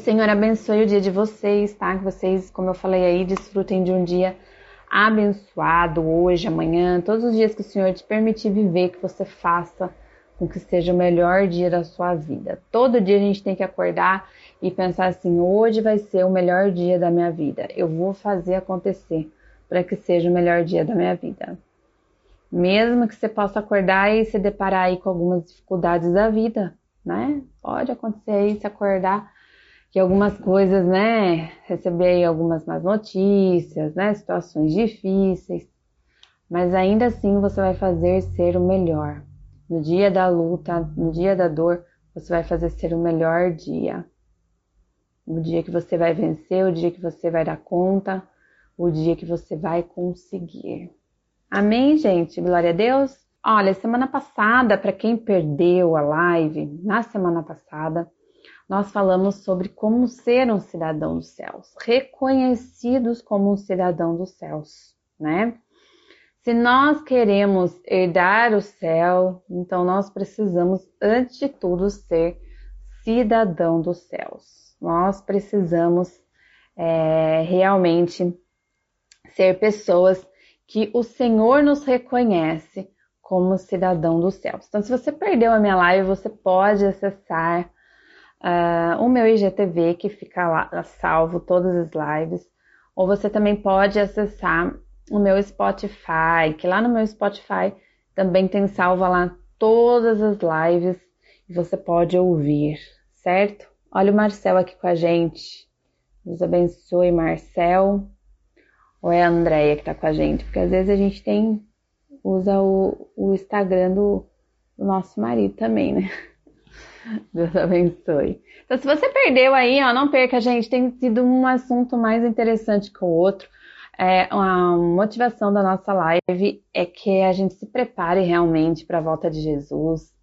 Senhor abençoe o dia de vocês, tá? Que vocês, como eu falei aí, desfrutem de um dia abençoado hoje, amanhã, todos os dias que o Senhor te permitir viver, que você faça com que seja o melhor dia da sua vida. Todo dia a gente tem que acordar e pensar assim: hoje vai ser o melhor dia da minha vida. Eu vou fazer acontecer para que seja o melhor dia da minha vida. Mesmo que você possa acordar e se deparar aí com algumas dificuldades da vida, né? Pode acontecer aí se acordar que algumas coisas, né? Receber algumas más notícias, né? Situações difíceis. Mas ainda assim você vai fazer ser o melhor. No dia da luta, no dia da dor, você vai fazer ser o melhor dia. O dia que você vai vencer, o dia que você vai dar conta, o dia que você vai conseguir. Amém, gente? Glória a Deus. Olha, semana passada, para quem perdeu a live, na semana passada, nós falamos sobre como ser um cidadão dos céus, reconhecidos como um cidadão dos céus, né? Se nós queremos herdar o céu, então nós precisamos, antes de tudo, ser cidadão dos céus. Nós precisamos é, realmente ser pessoas que o Senhor nos reconhece como cidadão dos céus. Então, se você perdeu a minha live, você pode acessar uh, o meu IGTV, que fica lá salvo todas as lives, ou você também pode acessar o meu Spotify, que lá no meu Spotify também tem salva lá todas as lives e você pode ouvir, certo? Olha o Marcel aqui com a gente. Deus abençoe, Marcel. Ou é a Andrea que tá com a gente? Porque às vezes a gente tem usa o, o Instagram do, do nosso marido também, né? Deus abençoe. Então, se você perdeu aí, ó, não perca, gente. Tem sido um assunto mais interessante que o outro. É, a motivação da nossa live é que a gente se prepare realmente para a volta de Jesus.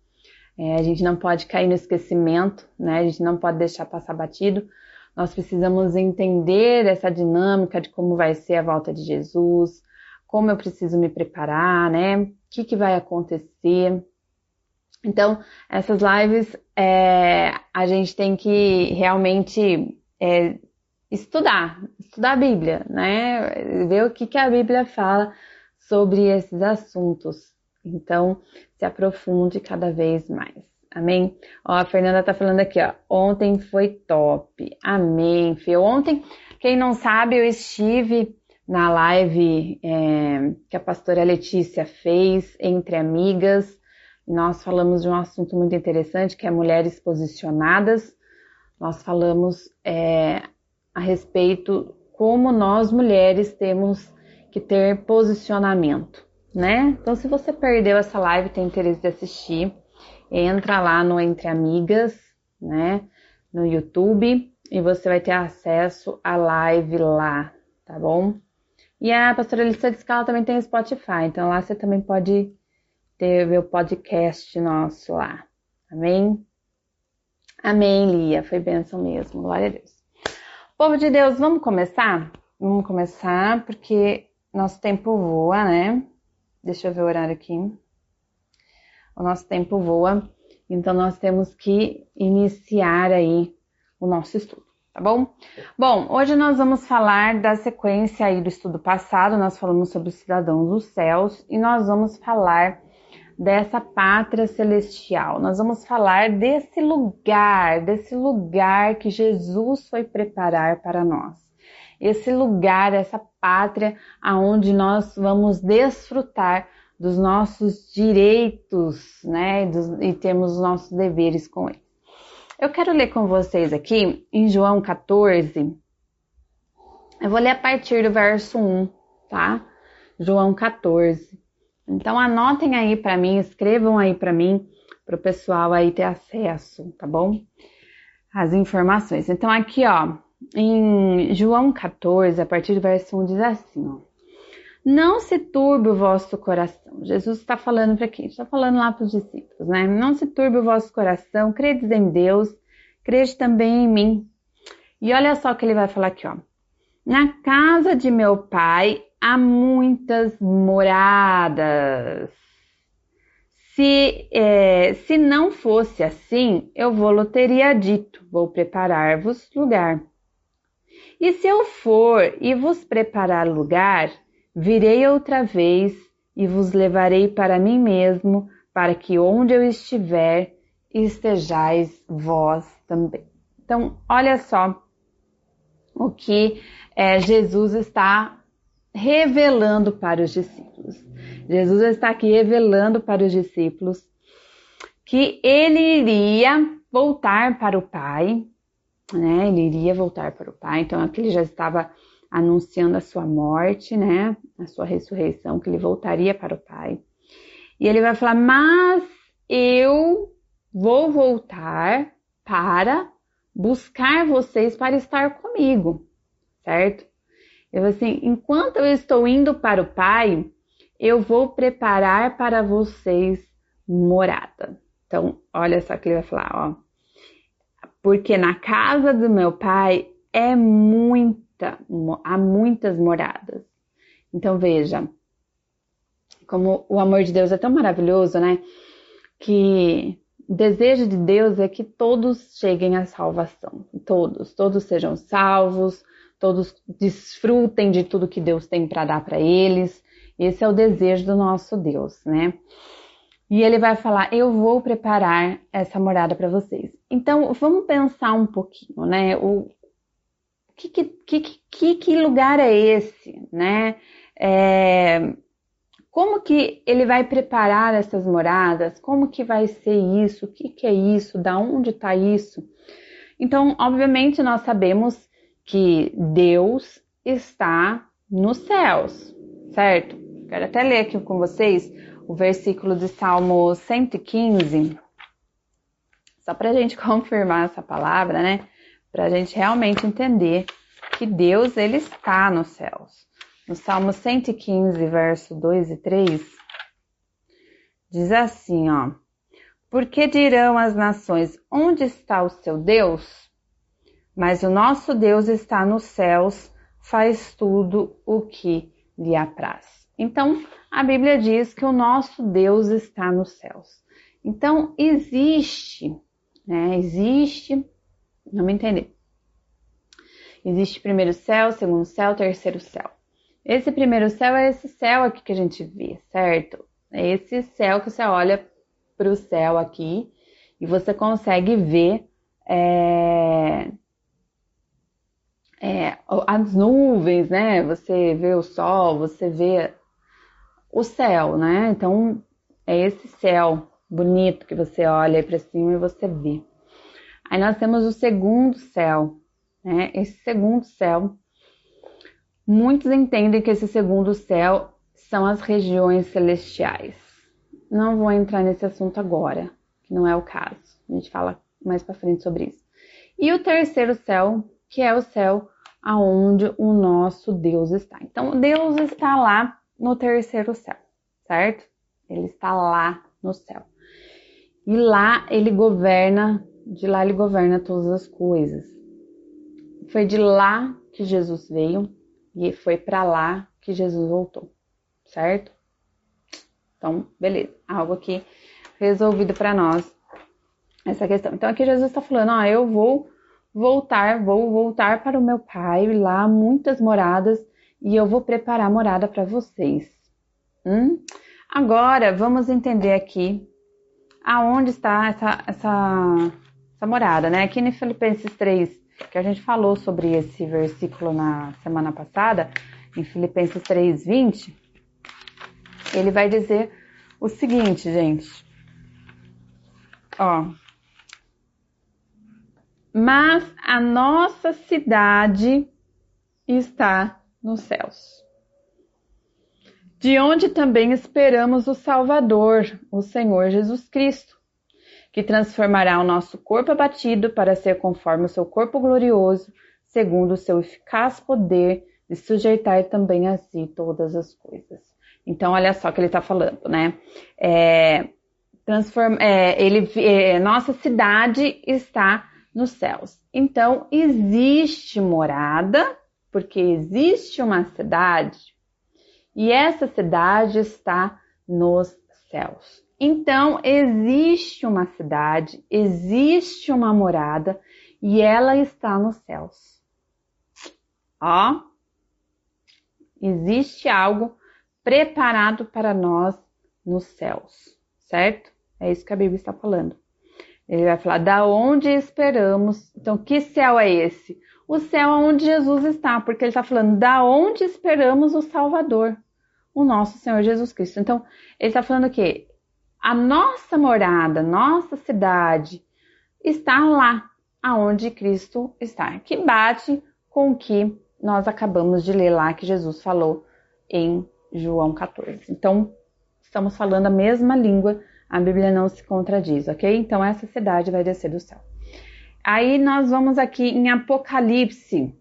É, a gente não pode cair no esquecimento, né? A gente não pode deixar passar batido. Nós precisamos entender essa dinâmica de como vai ser a volta de Jesus, como eu preciso me preparar, né? O que, que vai acontecer. Então, essas lives é, a gente tem que realmente é, estudar, estudar a Bíblia, né? Ver o que, que a Bíblia fala sobre esses assuntos. Então, se aprofunde cada vez mais. Amém? Ó, a Fernanda tá falando aqui, ó. Ontem foi top. Amém, Fê. Ontem, quem não sabe, eu estive na live é, que a pastora Letícia fez entre amigas. Nós falamos de um assunto muito interessante que é mulheres posicionadas. Nós falamos é, a respeito como nós mulheres temos que ter posicionamento, né? Então, se você perdeu essa live, tem interesse de assistir, entra lá no Entre Amigas, né, no YouTube, e você vai ter acesso à live lá, tá bom? E a pastora Elissa ela também tem Spotify, então lá você também pode ter o podcast nosso lá. Amém? Amém, Lia. Foi bênção mesmo. Glória a Deus. Povo de Deus, vamos começar? Vamos começar porque nosso tempo voa, né? Deixa eu ver o horário aqui o nosso tempo voa, então nós temos que iniciar aí o nosso estudo, tá bom? Bom, hoje nós vamos falar da sequência aí do estudo passado, nós falamos sobre os cidadãos dos céus e nós vamos falar dessa pátria celestial. Nós vamos falar desse lugar, desse lugar que Jesus foi preparar para nós. Esse lugar, essa pátria aonde nós vamos desfrutar dos nossos direitos, né, dos, e temos os nossos deveres com ele. Eu quero ler com vocês aqui em João 14. Eu vou ler a partir do verso 1, tá? João 14. Então anotem aí para mim, escrevam aí para mim, para o pessoal aí ter acesso, tá bom? As informações. Então aqui, ó, em João 14, a partir do verso 1 diz assim, ó. Não se turbe o vosso coração. Jesus está falando para quem? Está falando lá para os discípulos, né? Não se turbe o vosso coração. Credes em Deus, crede também em mim. E olha só o que ele vai falar aqui, ó. Na casa de meu pai há muitas moradas. Se, é, se não fosse assim, eu vou teria dito: vou preparar-vos lugar. E se eu for e vos preparar lugar, virei outra vez e vos levarei para mim mesmo, para que onde eu estiver, estejais vós também. Então, olha só o que é, Jesus está revelando para os discípulos. Jesus está aqui revelando para os discípulos que ele iria voltar para o Pai, né? Ele iria voltar para o Pai. Então aqui ele já estava anunciando a sua morte, né? A sua ressurreição, que ele voltaria para o Pai. E ele vai falar: "Mas eu vou voltar para buscar vocês para estar comigo", certo? Eu assim, enquanto eu estou indo para o Pai, eu vou preparar para vocês morada. Então, olha só que ele vai falar, ó. Porque na casa do meu pai é muita, há muitas moradas. Então veja, como o amor de Deus é tão maravilhoso, né? Que o desejo de Deus é que todos cheguem à salvação. Todos, todos sejam salvos, todos desfrutem de tudo que Deus tem para dar para eles. Esse é o desejo do nosso Deus, né? E ele vai falar: Eu vou preparar essa morada para vocês. Então, vamos pensar um pouquinho, né? O que, que, que, que lugar é esse, né? É, como que ele vai preparar essas moradas? Como que vai ser isso? O que, que é isso? Da onde está isso? Então, obviamente, nós sabemos que Deus está nos céus, certo? Quero até ler aqui com vocês o versículo de Salmo 115, só para a gente confirmar essa palavra, né? Para a gente realmente entender que Deus ele está nos céus. No Salmo 115, verso 2 e 3, diz assim, ó: Porque dirão as nações: Onde está o seu Deus? Mas o nosso Deus está nos céus, faz tudo o que lhe apraz. Então, a Bíblia diz que o nosso Deus está nos céus. Então, existe, né? Existe, vamos entender. Existe primeiro céu, segundo céu, terceiro céu. Esse primeiro céu é esse céu aqui que a gente vê, certo? É esse céu que você olha para o céu aqui e você consegue ver é, é, as nuvens, né? Você vê o sol, você vê o céu, né? Então é esse céu bonito que você olha para cima e você vê. Aí nós temos o segundo céu, né? Esse segundo céu, muitos entendem que esse segundo céu são as regiões celestiais. Não vou entrar nesse assunto agora, que não é o caso. A gente fala mais para frente sobre isso. E o terceiro céu que é o céu aonde o nosso Deus está. Então, Deus está lá no terceiro céu, certo? Ele está lá no céu. E lá ele governa, de lá ele governa todas as coisas. Foi de lá que Jesus veio e foi para lá que Jesus voltou, certo? Então, beleza, algo aqui resolvido para nós essa questão. Então aqui Jesus está falando, ó, eu vou voltar, vou voltar para o meu pai, lá muitas moradas, e eu vou preparar morada para vocês. Hum? Agora vamos entender aqui aonde está essa, essa, essa morada, né? Aqui em Filipenses 3, que a gente falou sobre esse versículo na semana passada, em Filipenses 3, 20, ele vai dizer o seguinte, gente. Ó, mas a nossa cidade está nos céus, de onde também esperamos o Salvador, o Senhor Jesus Cristo, que transformará o nosso corpo abatido para ser conforme o seu corpo glorioso, segundo o seu eficaz poder de sujeitar também a si todas as coisas. Então, olha só o que ele está falando, né? É, transforma, é, ele, é, nossa cidade está nos céus. Então, existe morada, porque existe uma cidade, e essa cidade está nos céus. Então, existe uma cidade, existe uma morada e ela está nos céus. Ó, existe algo preparado para nós nos céus, certo? É isso que a Bíblia está falando. Ele vai falar da onde esperamos. Então, que céu é esse? O céu é onde Jesus está, porque ele está falando da onde esperamos o Salvador, o nosso Senhor Jesus Cristo. Então, ele está falando que a nossa morada, nossa cidade está lá aonde Cristo está, que bate com o que nós acabamos de ler lá que Jesus falou em João 14. Então, estamos falando a mesma língua, a Bíblia não se contradiz, ok? Então, essa cidade vai descer do céu. Aí nós vamos aqui em Apocalipse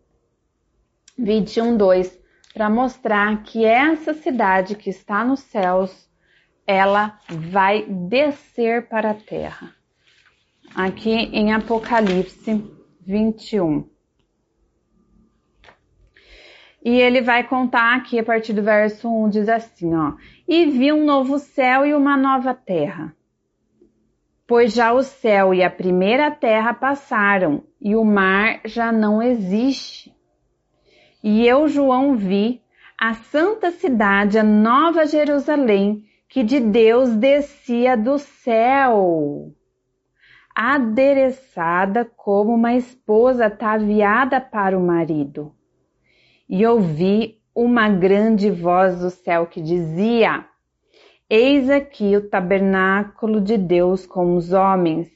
21, 2, para mostrar que essa cidade que está nos céus, ela vai descer para a terra. Aqui em Apocalipse 21. E ele vai contar aqui a partir do verso 1, diz assim, ó: E vi um novo céu e uma nova terra pois já o céu e a primeira terra passaram e o mar já não existe. E eu, João, vi a santa cidade, a nova Jerusalém, que de Deus descia do céu, adereçada como uma esposa ataviada para o marido. E ouvi uma grande voz do céu que dizia: Eis aqui o tabernáculo de Deus com os homens,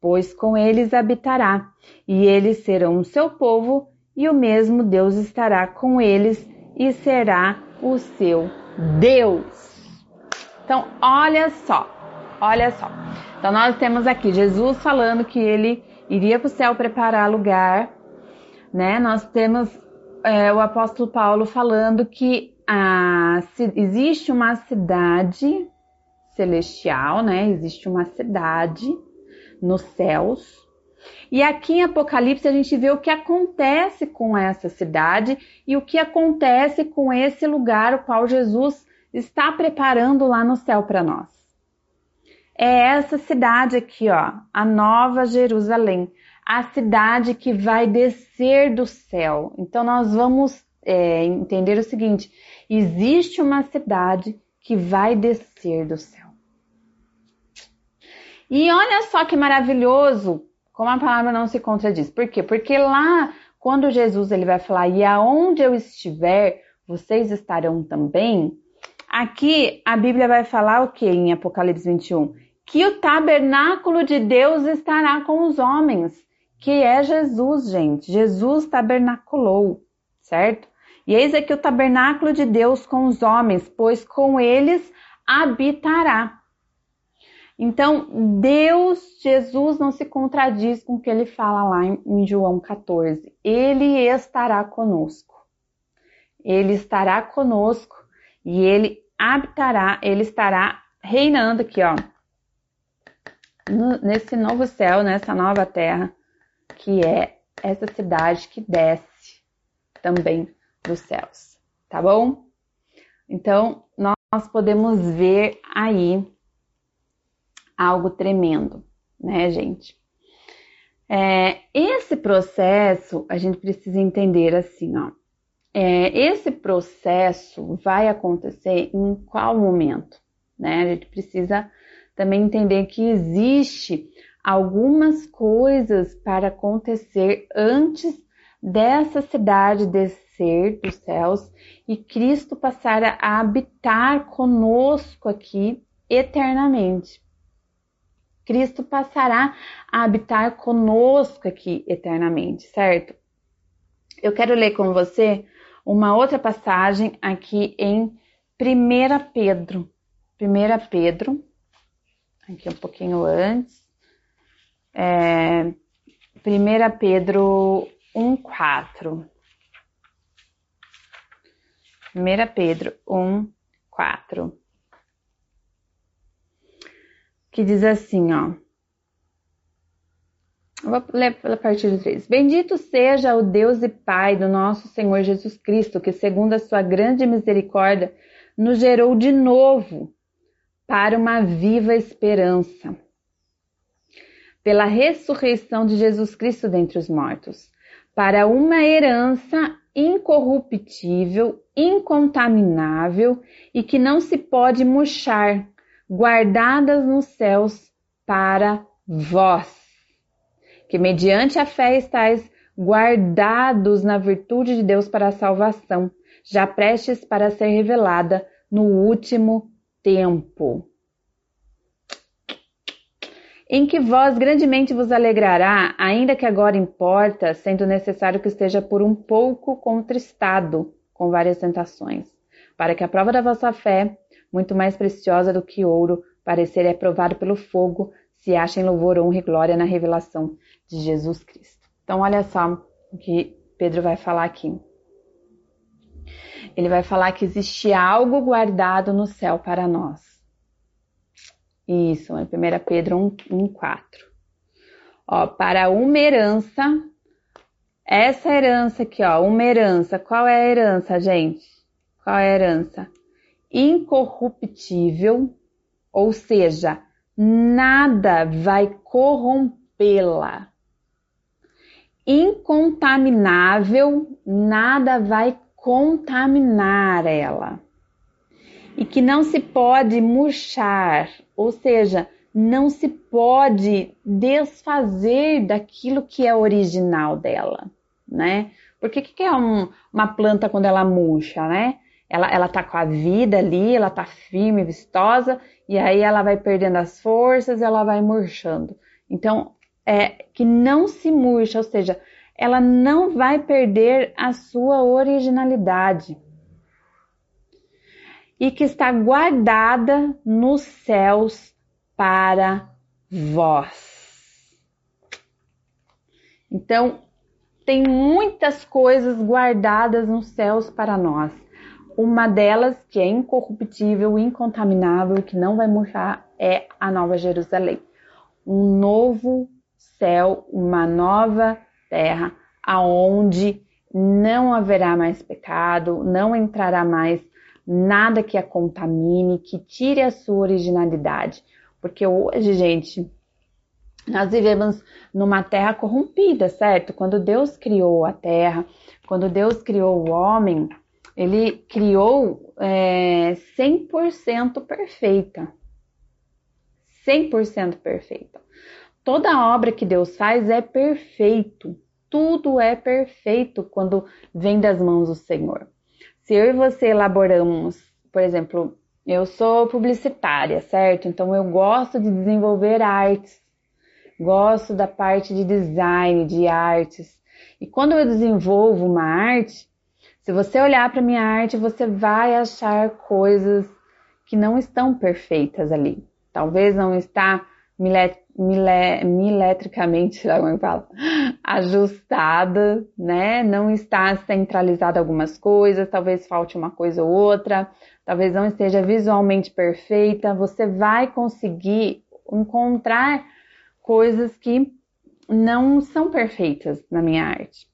pois com eles habitará, e eles serão o seu povo, e o mesmo Deus estará com eles e será o seu Deus. Então, olha só, olha só. Então, nós temos aqui Jesus falando que ele iria para o céu preparar lugar, né? Nós temos é, o apóstolo Paulo falando que a, existe uma cidade celestial, né? Existe uma cidade nos céus. E aqui em Apocalipse a gente vê o que acontece com essa cidade e o que acontece com esse lugar o qual Jesus está preparando lá no céu para nós. É essa cidade aqui, ó, a Nova Jerusalém, a cidade que vai descer do céu. Então nós vamos é, entender o seguinte: existe uma cidade que vai descer do céu. E olha só que maravilhoso, como a palavra não se contradiz. Por quê? Porque lá, quando Jesus ele vai falar, e aonde eu estiver, vocês estarão também. Aqui a Bíblia vai falar o que em Apocalipse 21? Que o tabernáculo de Deus estará com os homens, que é Jesus, gente. Jesus tabernaculou, certo? E eis aqui o tabernáculo de Deus com os homens, pois com eles habitará. Então, Deus, Jesus não se contradiz com o que ele fala lá em, João 14. Ele estará conosco. Ele estará conosco e ele habitará, ele estará reinando aqui, ó, nesse novo céu, nessa nova terra, que é essa cidade que desce também dos céus, tá bom? Então, nós podemos ver aí algo tremendo, né, gente? É, esse processo a gente precisa entender assim, ó. É, esse processo vai acontecer em qual momento, né? A gente precisa também entender que existe algumas coisas para acontecer antes dessa cidade descer dos céus e Cristo passar a habitar conosco aqui eternamente. Cristo passará a habitar conosco aqui eternamente, certo? Eu quero ler com você uma outra passagem aqui em 1 Pedro. 1 Pedro, aqui um pouquinho antes. É, 1 Pedro 1, 4. 1 Pedro 1, 4. Que diz assim, ó. Vou ler pela partir do 3. Bendito seja o Deus e Pai do nosso Senhor Jesus Cristo, que, segundo a sua grande misericórdia, nos gerou de novo para uma viva esperança, pela ressurreição de Jesus Cristo dentre os mortos, para uma herança incorruptível, incontaminável e que não se pode murchar, guardadas nos céus para vós, que mediante a fé estáis guardados na virtude de Deus para a salvação, já prestes para ser revelada no último tempo. Em que vós grandemente vos alegrará, ainda que agora importa, sendo necessário que esteja por um pouco contristado com várias tentações, para que a prova da vossa fé, muito mais preciosa do que ouro, parecer é provado pelo fogo, se acha em louvor, honra e glória na revelação de Jesus Cristo. Então, olha só o que Pedro vai falar aqui. Ele vai falar que existe algo guardado no céu para nós. Isso, é 1 Pedro 1, 1 4. Ó, para uma herança, essa herança aqui, ó, uma herança. Qual é a herança, gente? Qual é a herança? Incorruptível, ou seja, nada vai corrompê-la. Incontaminável, nada vai contaminar ela. E que não se pode murchar, ou seja, não se pode desfazer daquilo que é original dela, né? Porque o que, que é um, uma planta quando ela murcha, né? Ela, ela tá com a vida ali, ela tá firme, vistosa, e aí ela vai perdendo as forças, ela vai murchando. Então, é que não se murcha, ou seja, ela não vai perder a sua originalidade. E que está guardada nos céus para vós. Então, tem muitas coisas guardadas nos céus para nós. Uma delas, que é incorruptível, incontaminável, que não vai murchar, é a Nova Jerusalém. Um novo céu, uma nova terra, aonde não haverá mais pecado, não entrará mais nada que a contamine, que tire a sua originalidade. Porque hoje, gente, nós vivemos numa terra corrompida, certo? Quando Deus criou a terra, quando Deus criou o homem, ele criou é, 100% perfeita. 100% perfeita. Toda obra que Deus faz é perfeito. Tudo é perfeito quando vem das mãos do Senhor. Se eu e você elaboramos, por exemplo, eu sou publicitária, certo? Então eu gosto de desenvolver artes, gosto da parte de design, de artes. E quando eu desenvolvo uma arte, se você olhar para minha arte, você vai achar coisas que não estão perfeitas ali. Talvez não está mile, miletricamente, como eu falo, ajustada, né? Não está centralizada algumas coisas, talvez falte uma coisa ou outra, talvez não esteja visualmente perfeita. Você vai conseguir encontrar coisas que não são perfeitas na minha arte.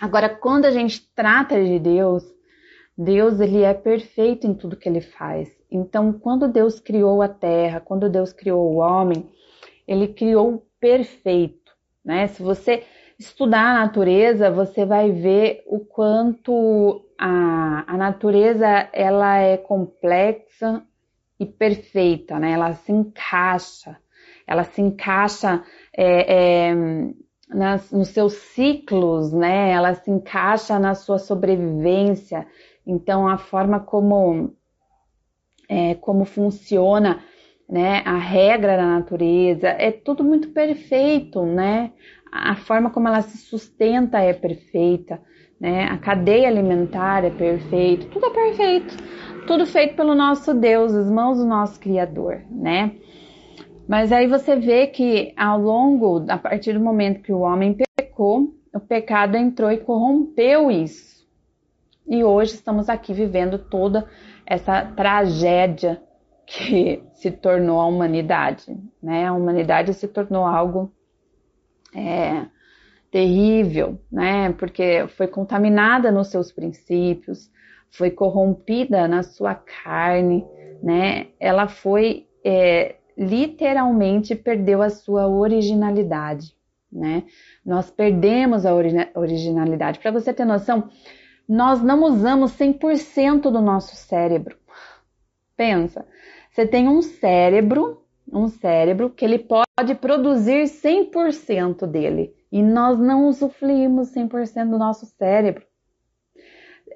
Agora, quando a gente trata de Deus, Deus ele é perfeito em tudo que ele faz. Então, quando Deus criou a terra, quando Deus criou o homem, ele criou perfeito, né? Se você estudar a natureza, você vai ver o quanto a, a natureza ela é complexa e perfeita, né? Ela se encaixa, ela se encaixa é, é, nas, nos seus ciclos, né? Ela se encaixa na sua sobrevivência. Então, a forma como, é, como funciona né, a regra da natureza é tudo muito perfeito, né? A forma como ela se sustenta é perfeita, né? A cadeia alimentar é perfeita, tudo é perfeito, tudo feito pelo nosso Deus, as mãos do nosso Criador, né? Mas aí você vê que ao longo, a partir do momento que o homem pecou, o pecado entrou e corrompeu isso. E hoje estamos aqui vivendo toda essa tragédia que se tornou a humanidade, né? A humanidade se tornou algo é, terrível, né? Porque foi contaminada nos seus princípios, foi corrompida na sua carne, né? Ela foi é, literalmente perdeu a sua originalidade, né? Nós perdemos a originalidade. Para você ter noção, nós não usamos 100% do nosso cérebro. Pensa, você tem um cérebro, um cérebro que ele pode produzir 100% dele e nós não usufruímos 100% do nosso cérebro.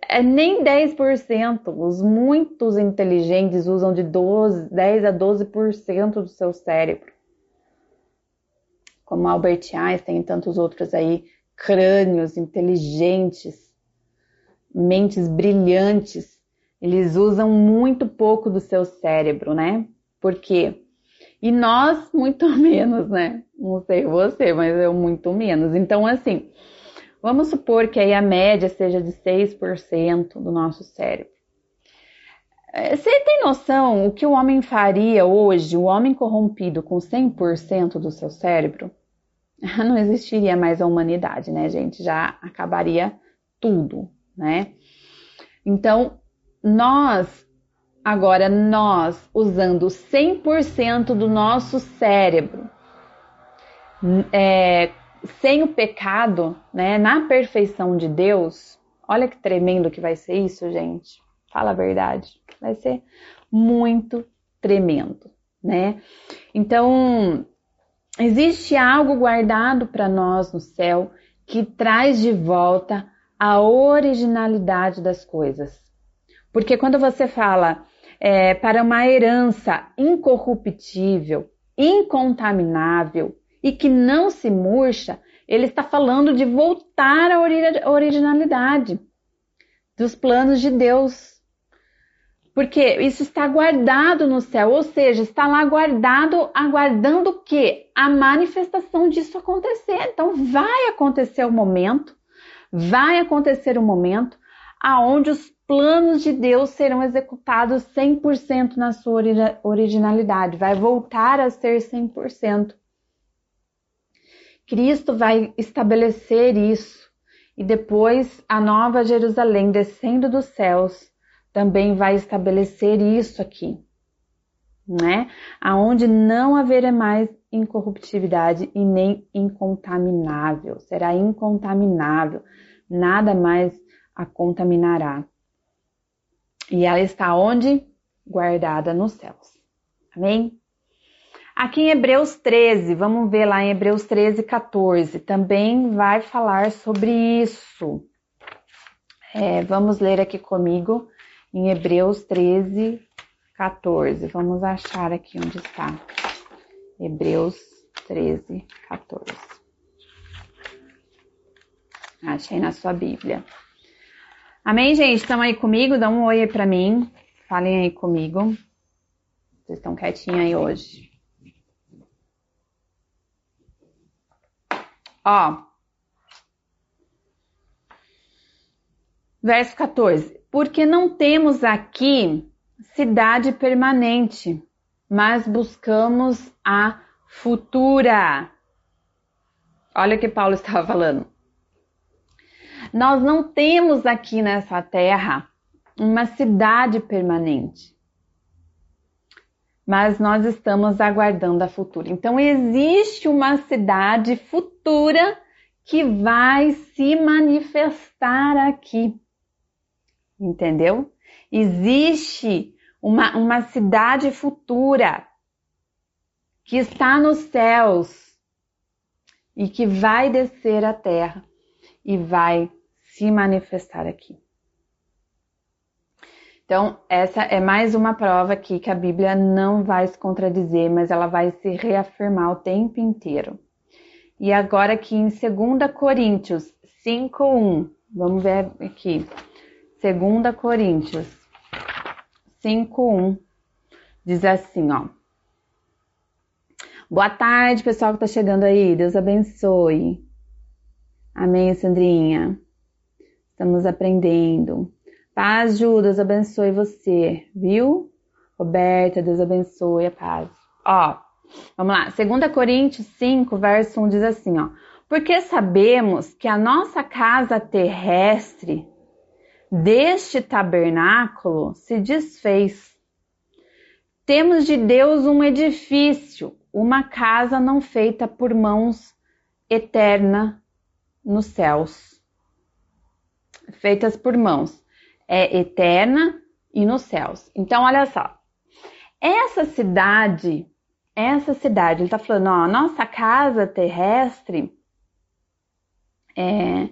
É nem 10%. Os muitos inteligentes usam de 12, 10 a 12% do seu cérebro. Como Albert Einstein e tantos outros aí, crânios inteligentes, mentes brilhantes, eles usam muito pouco do seu cérebro, né? Por quê? E nós, muito menos, né? Não sei você, mas eu muito menos. Então, assim, vamos supor que aí a média seja de 6% do nosso cérebro. É, você tem noção o que o homem faria hoje, o homem corrompido com 100% do seu cérebro? Não existiria mais a humanidade, né, gente? Já acabaria tudo, né? Então, nós Agora, nós usando 100% do nosso cérebro, é, sem o pecado, né, na perfeição de Deus, olha que tremendo que vai ser isso, gente. Fala a verdade. Vai ser muito tremendo, né? Então, existe algo guardado para nós no céu que traz de volta a originalidade das coisas. Porque quando você fala é, para uma herança incorruptível, incontaminável e que não se murcha, ele está falando de voltar à originalidade dos planos de Deus. Porque isso está guardado no céu, ou seja, está lá guardado, aguardando o quê? A manifestação disso acontecer. Então vai acontecer o momento, vai acontecer o momento aonde os planos de Deus serão executados 100% na sua originalidade, vai voltar a ser 100%. Cristo vai estabelecer isso. E depois a nova Jerusalém descendo dos céus também vai estabelecer isso aqui, né? Aonde não haverá mais incorruptibilidade e nem incontaminável, será incontaminável, nada mais a contaminará e ela está onde? Guardada nos céus. Amém? Aqui em Hebreus 13, vamos ver lá em Hebreus 13, 14, também vai falar sobre isso. É, vamos ler aqui comigo em Hebreus 13, 14. Vamos achar aqui onde está. Hebreus 13, 14. Achei na sua Bíblia. Amém, gente? Estão aí comigo? Dá um oi aí pra mim. Falem aí comigo. Vocês estão quietinhos aí hoje. Ó. Verso 14. Porque não temos aqui cidade permanente, mas buscamos a futura. Olha o que Paulo estava falando. Nós não temos aqui nessa terra uma cidade permanente, mas nós estamos aguardando a futura. Então, existe uma cidade futura que vai se manifestar aqui. Entendeu? Existe uma, uma cidade futura que está nos céus e que vai descer à terra e vai se manifestar aqui. Então, essa é mais uma prova aqui que a Bíblia não vai se contradizer, mas ela vai se reafirmar o tempo inteiro. E agora aqui em 2 Coríntios 5:1, vamos ver aqui. 2 Coríntios 5:1 diz assim, ó: Boa tarde, pessoal que está chegando aí. Deus abençoe. Amém, Sandrinha. Estamos aprendendo. Paz, Ju, Deus abençoe você, viu? Roberta, Deus abençoe a paz. Ó, vamos lá. 2 Coríntios 5, verso 1 diz assim, ó. Porque sabemos que a nossa casa terrestre deste tabernáculo se desfez, Temos de Deus um edifício, uma casa não feita por mãos eterna nos céus. Feitas por mãos. É eterna e nos céus. Então, olha só. Essa cidade, essa cidade, ele está falando, ó, a nossa casa terrestre é,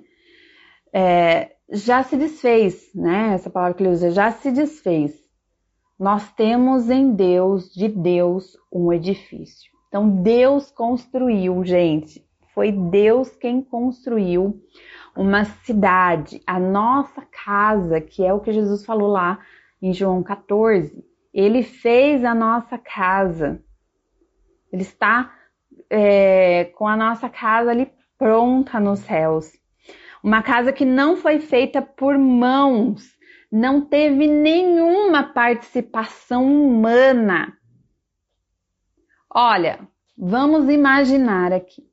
é, já se desfez, né? Essa palavra que ele usa, já se desfez. Nós temos em Deus, de Deus, um edifício. Então, Deus construiu, gente. Foi Deus quem construiu uma cidade, a nossa casa, que é o que Jesus falou lá em João 14. Ele fez a nossa casa. Ele está é, com a nossa casa ali pronta nos céus. Uma casa que não foi feita por mãos, não teve nenhuma participação humana. Olha, vamos imaginar aqui.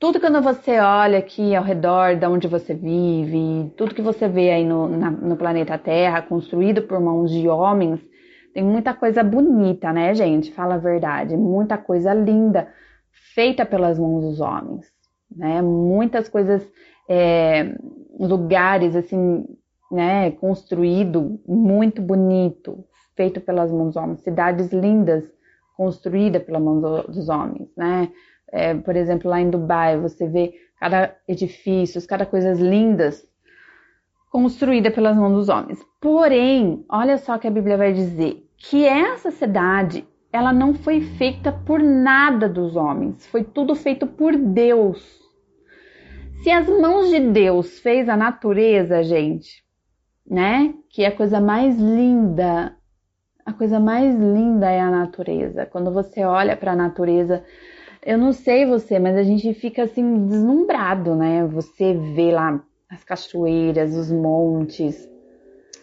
Tudo quando você olha aqui ao redor de onde você vive, tudo que você vê aí no, na, no planeta Terra, construído por mãos de homens, tem muita coisa bonita, né, gente? Fala a verdade. Muita coisa linda feita pelas mãos dos homens, né? Muitas coisas, é, lugares assim, né, construído muito bonito, feito pelas mãos dos homens, cidades lindas construídas pelas mãos dos homens, né? É, por exemplo, lá em Dubai, você vê cada edifício, cada coisas lindas construída pelas mãos dos homens. Porém, olha só que a Bíblia vai dizer que essa cidade ela não foi feita por nada dos homens, foi tudo feito por Deus. Se as mãos de Deus fez a natureza, gente, né? Que é a coisa mais linda, a coisa mais linda é a natureza. Quando você olha para a natureza, eu não sei você, mas a gente fica assim deslumbrado, né? Você vê lá as cachoeiras, os montes,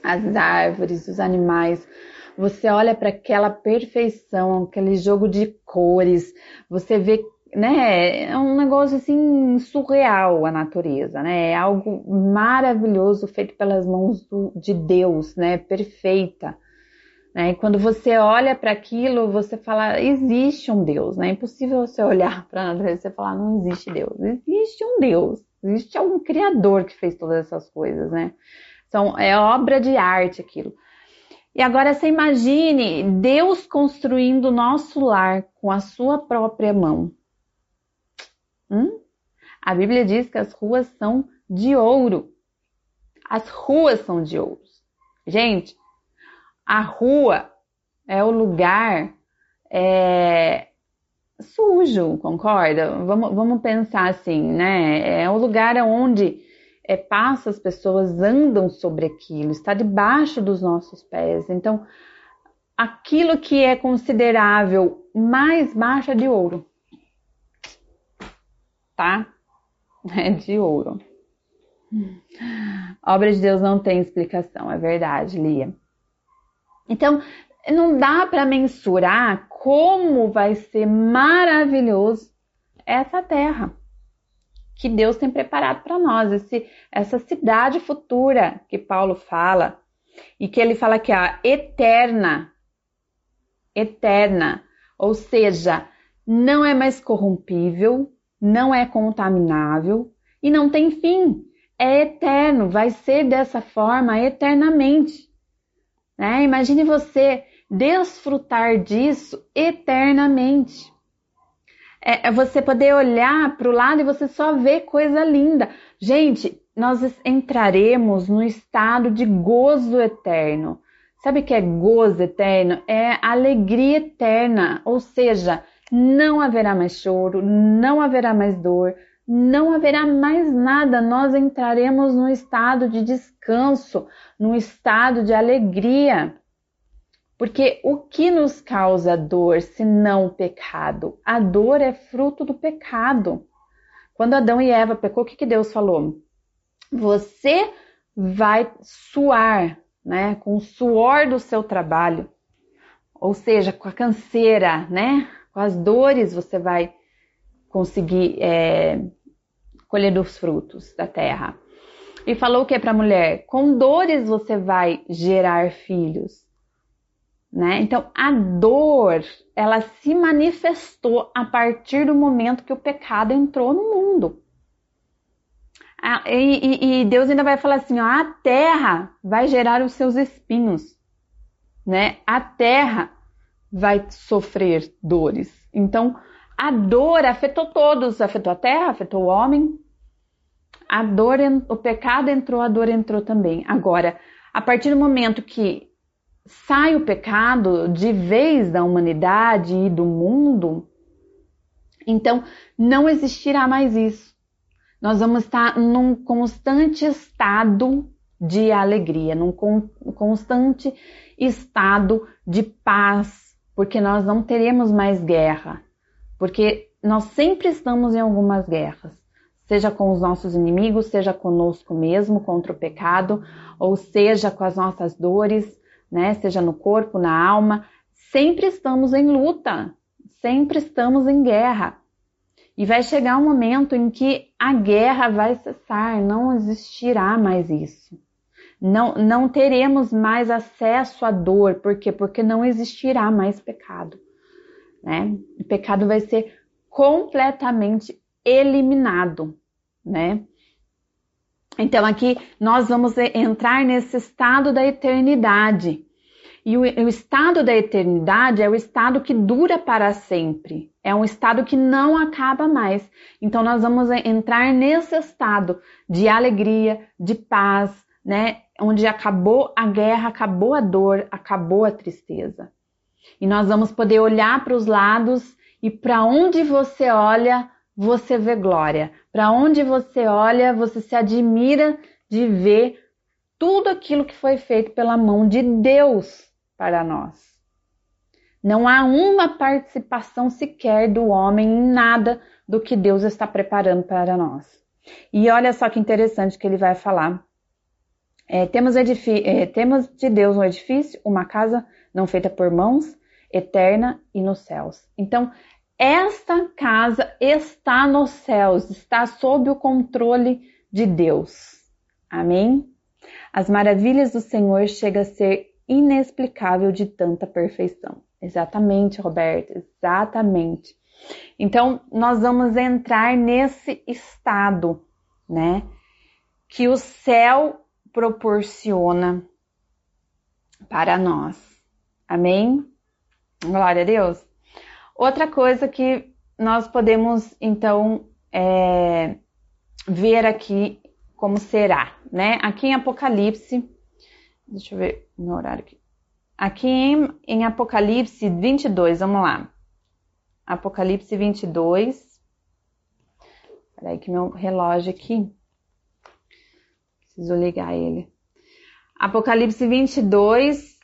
as árvores, os animais. Você olha para aquela perfeição, aquele jogo de cores, você vê, né? É um negócio assim surreal a natureza, né? É algo maravilhoso feito pelas mãos do, de Deus, né? Perfeita. Né? E quando você olha para aquilo, você fala, existe um Deus, né? É impossível você olhar para a natureza e falar, não existe Deus. Existe um Deus, existe algum criador que fez todas essas coisas, né? Então, é obra de arte aquilo. E agora você imagine Deus construindo o nosso lar com a sua própria mão. Hum? A Bíblia diz que as ruas são de ouro. As ruas são de ouro. Gente, a rua é o lugar é, sujo, concorda? Vamos, vamos pensar assim, né? É o lugar onde é, passa, as pessoas andam sobre aquilo, está debaixo dos nossos pés. Então, aquilo que é considerável mais baixo é de ouro, tá? É de ouro. Obra de Deus não tem explicação, é verdade, Lia. Então, não dá para mensurar como vai ser maravilhoso essa terra que Deus tem preparado para nós, esse, essa cidade futura que Paulo fala e que ele fala que é eterna, eterna, ou seja, não é mais corrompível, não é contaminável e não tem fim. É eterno, vai ser dessa forma eternamente. Né? Imagine você desfrutar disso eternamente. É, é você poder olhar para o lado e você só ver coisa linda. Gente, nós entraremos no estado de gozo eterno. Sabe o que é gozo eterno? É alegria eterna, ou seja, não haverá mais choro, não haverá mais dor, não haverá mais nada, nós entraremos no estado de descanso, no estado de alegria. Porque o que nos causa dor se não o pecado? A dor é fruto do pecado. Quando Adão e Eva pecou, o que, que Deus falou? Você vai suar, né, com o suor do seu trabalho, ou seja, com a canseira, né, com as dores você vai conseguir é, colher os frutos da terra. E falou o que para a mulher? Com dores você vai gerar filhos. né? Então a dor, ela se manifestou a partir do momento que o pecado entrou no mundo. Ah, e, e, Deus ainda vai falar assim: ó, a terra vai gerar os seus espinhos, né? A terra vai sofrer dores. Então, a dor afetou todos, afetou a terra, afetou o homem. A dor, o pecado entrou, a dor entrou também. Agora, a partir do momento que sai o pecado de vez da humanidade e do mundo, então não existirá mais isso nós vamos estar num constante estado de alegria, num constante estado de paz, porque nós não teremos mais guerra, porque nós sempre estamos em algumas guerras, seja com os nossos inimigos, seja conosco mesmo contra o pecado, ou seja com as nossas dores, né, seja no corpo, na alma, sempre estamos em luta, sempre estamos em guerra. E vai chegar um momento em que a guerra vai cessar, não existirá mais isso. Não, não teremos mais acesso à dor, por quê? Porque não existirá mais pecado. Né? O pecado vai ser completamente eliminado, né? Então aqui nós vamos entrar nesse estado da eternidade. E o, o estado da eternidade é o estado que dura para sempre. É um estado que não acaba mais. Então nós vamos entrar nesse estado de alegria, de paz, né? Onde acabou a guerra, acabou a dor, acabou a tristeza. E nós vamos poder olhar para os lados e para onde você olha, você vê glória. Para onde você olha, você se admira de ver tudo aquilo que foi feito pela mão de Deus para nós. Não há uma participação sequer do homem em nada do que Deus está preparando para nós. E olha só que interessante que ele vai falar. É, temos, é, temos de Deus um edifício, uma casa não feita por mãos, eterna e nos céus. Então, esta casa está nos céus, está sob o controle de Deus. Amém? As maravilhas do Senhor chegam a ser inexplicável de tanta perfeição. Exatamente, Roberto, exatamente. Então, nós vamos entrar nesse estado, né, que o céu proporciona para nós. Amém? Glória a Deus. Outra coisa que nós podemos, então, é, ver aqui como será, né? Aqui em Apocalipse, deixa eu ver meu horário aqui. Aqui em, em Apocalipse 22, vamos lá. Apocalipse 22. Peraí que meu relógio aqui. Preciso ligar ele. Apocalipse 22,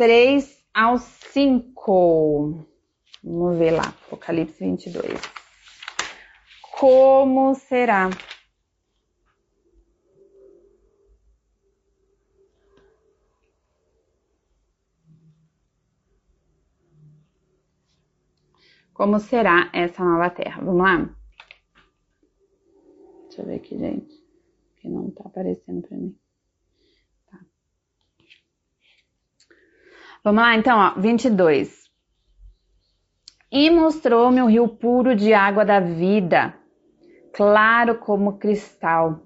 3 ao 5. Vamos ver lá. Apocalipse 22. Como será? como será essa nova terra. Vamos lá? Deixa eu ver aqui, gente, que não tá aparecendo para mim. Vamos lá, então, ó, 22. E mostrou-me o rio puro de água da vida, claro como cristal,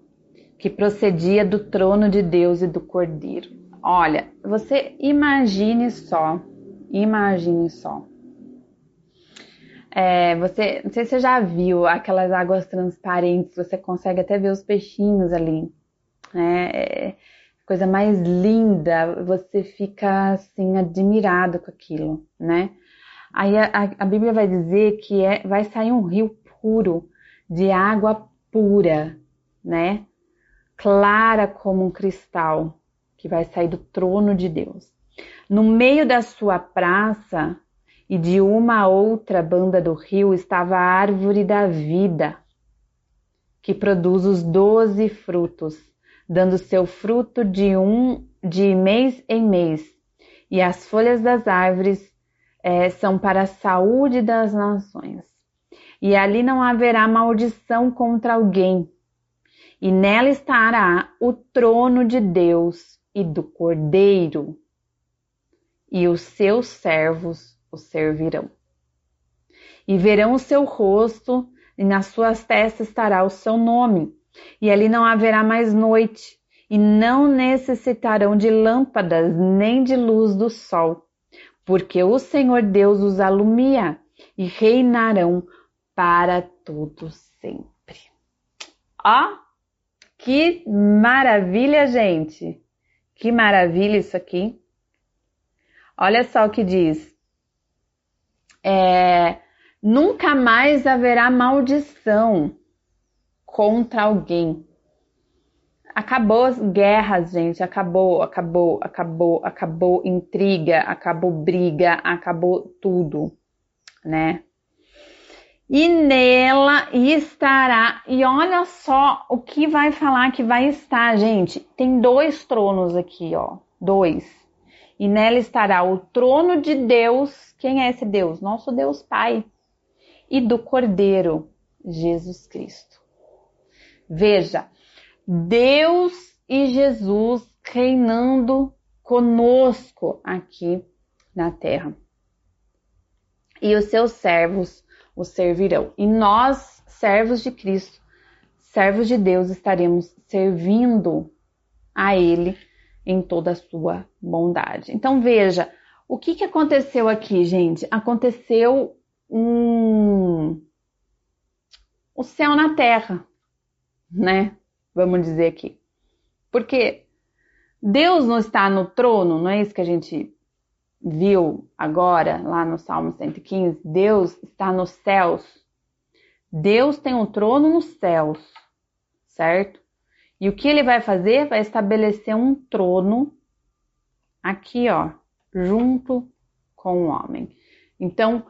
que procedia do trono de Deus e do Cordeiro. Olha, você imagine só, imagine só é, você, não sei se você já viu aquelas águas transparentes, você consegue até ver os peixinhos ali. Né? É coisa mais linda, você fica assim admirado com aquilo, né? Aí a, a Bíblia vai dizer que é, vai sair um rio puro de água pura, né? Clara como um cristal que vai sair do trono de Deus. No meio da sua praça e de uma outra banda do rio estava a árvore da vida, que produz os doze frutos, dando seu fruto de um de mês em mês. E as folhas das árvores é, são para a saúde das nações. E ali não haverá maldição contra alguém. E nela estará o trono de Deus e do Cordeiro e os seus servos o servirão. E verão o seu rosto, e nas suas testas estará o seu nome. E ali não haverá mais noite, e não necessitarão de lâmpadas nem de luz do sol, porque o Senhor Deus os alumia e reinarão para todo sempre. Ó, que maravilha, gente! Que maravilha isso aqui! Olha só o que diz. É, nunca mais haverá maldição contra alguém. Acabou as guerras, gente. Acabou, acabou, acabou, acabou intriga, acabou briga, acabou tudo, né? E nela estará. E olha só o que vai falar que vai estar, gente. Tem dois tronos aqui, ó. Dois e nela estará o trono de Deus. Quem é esse Deus? Nosso Deus Pai. E do Cordeiro, Jesus Cristo. Veja, Deus e Jesus reinando conosco aqui na terra. E os seus servos o servirão. E nós, servos de Cristo, servos de Deus, estaremos servindo a Ele em toda a sua bondade. Então veja, o que, que aconteceu aqui, gente? Aconteceu um o céu na terra, né? Vamos dizer aqui. Porque Deus não está no trono, não é isso que a gente viu agora lá no Salmo 115? Deus está nos céus. Deus tem um trono nos céus, certo? E o que ele vai fazer? Vai estabelecer um trono aqui, ó, junto com o homem. Então,